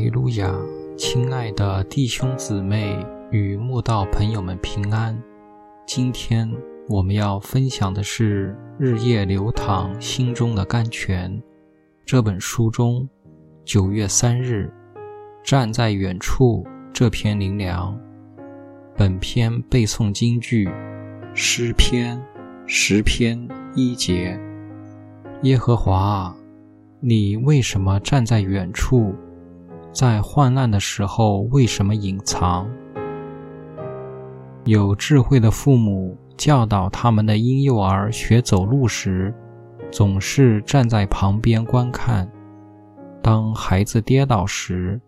哈利路亚，亲爱的弟兄姊妹与慕道朋友们平安。今天我们要分享的是《日夜流淌心中的甘泉》这本书中九月三日“站在远处”这篇灵粮。本篇背诵京剧诗篇十篇一节：耶和华，你为什么站在远处？在患难的时候，为什么隐藏？有智慧的父母教导他们的婴幼儿学走路时，总是站在旁边观看。当孩子跌倒时，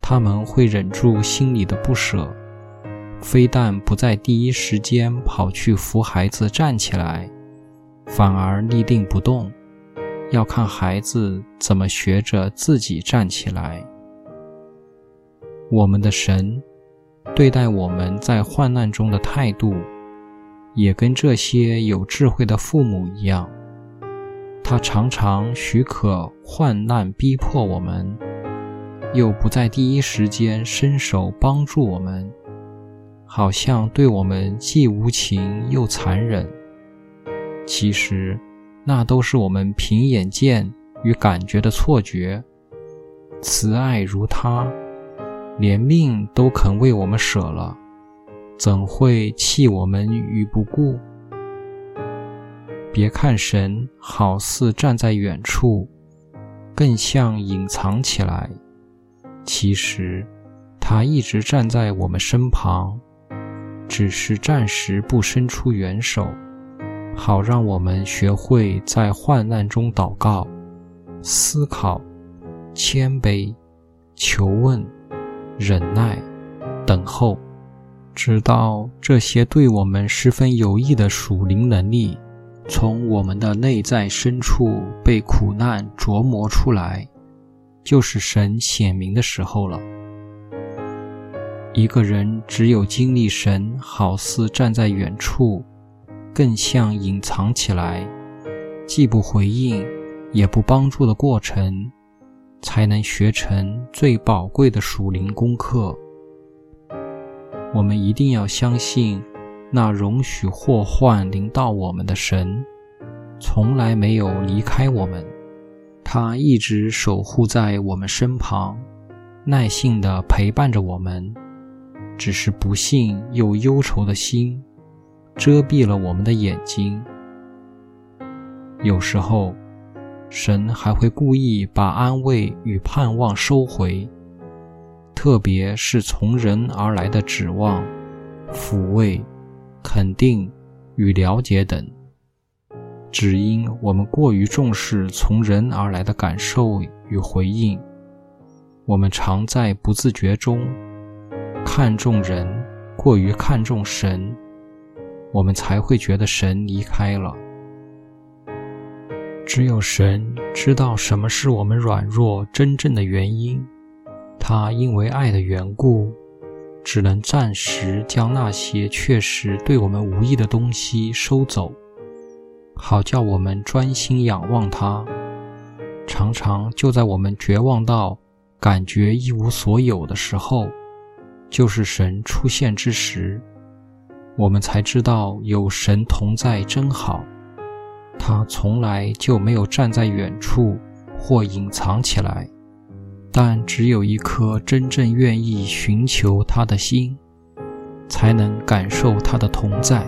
他们会忍住心里的不舍，非但不在第一时间跑去扶孩子站起来，反而立定不动，要看孩子怎么学着自己站起来。我们的神对待我们在患难中的态度，也跟这些有智慧的父母一样。他常常许可患难逼迫我们，又不在第一时间伸手帮助我们，好像对我们既无情又残忍。其实，那都是我们凭眼见与感觉的错觉。慈爱如他。连命都肯为我们舍了，怎会弃我们于不顾？别看神好似站在远处，更像隐藏起来，其实他一直站在我们身旁，只是暂时不伸出援手，好让我们学会在患难中祷告、思考、谦卑、求问。忍耐，等候，直到这些对我们十分有益的属灵能力，从我们的内在深处被苦难琢磨出来，就是神显明的时候了。一个人只有经历神好似站在远处，更像隐藏起来，既不回应，也不帮助的过程。才能学成最宝贵的属灵功课。我们一定要相信，那容许祸患临到我们的神，从来没有离开我们，他一直守护在我们身旁，耐心地陪伴着我们。只是不幸又忧愁的心，遮蔽了我们的眼睛。有时候。神还会故意把安慰与盼望收回，特别是从人而来的指望、抚慰、肯定与了解等，只因我们过于重视从人而来的感受与回应，我们常在不自觉中看重人，过于看重神，我们才会觉得神离开了。只有神知道什么是我们软弱真正的原因，他因为爱的缘故，只能暂时将那些确实对我们无益的东西收走，好叫我们专心仰望他。常常就在我们绝望到感觉一无所有的时候，就是神出现之时，我们才知道有神同在真好。他从来就没有站在远处或隐藏起来，但只有一颗真正愿意寻求他的心，才能感受他的同在。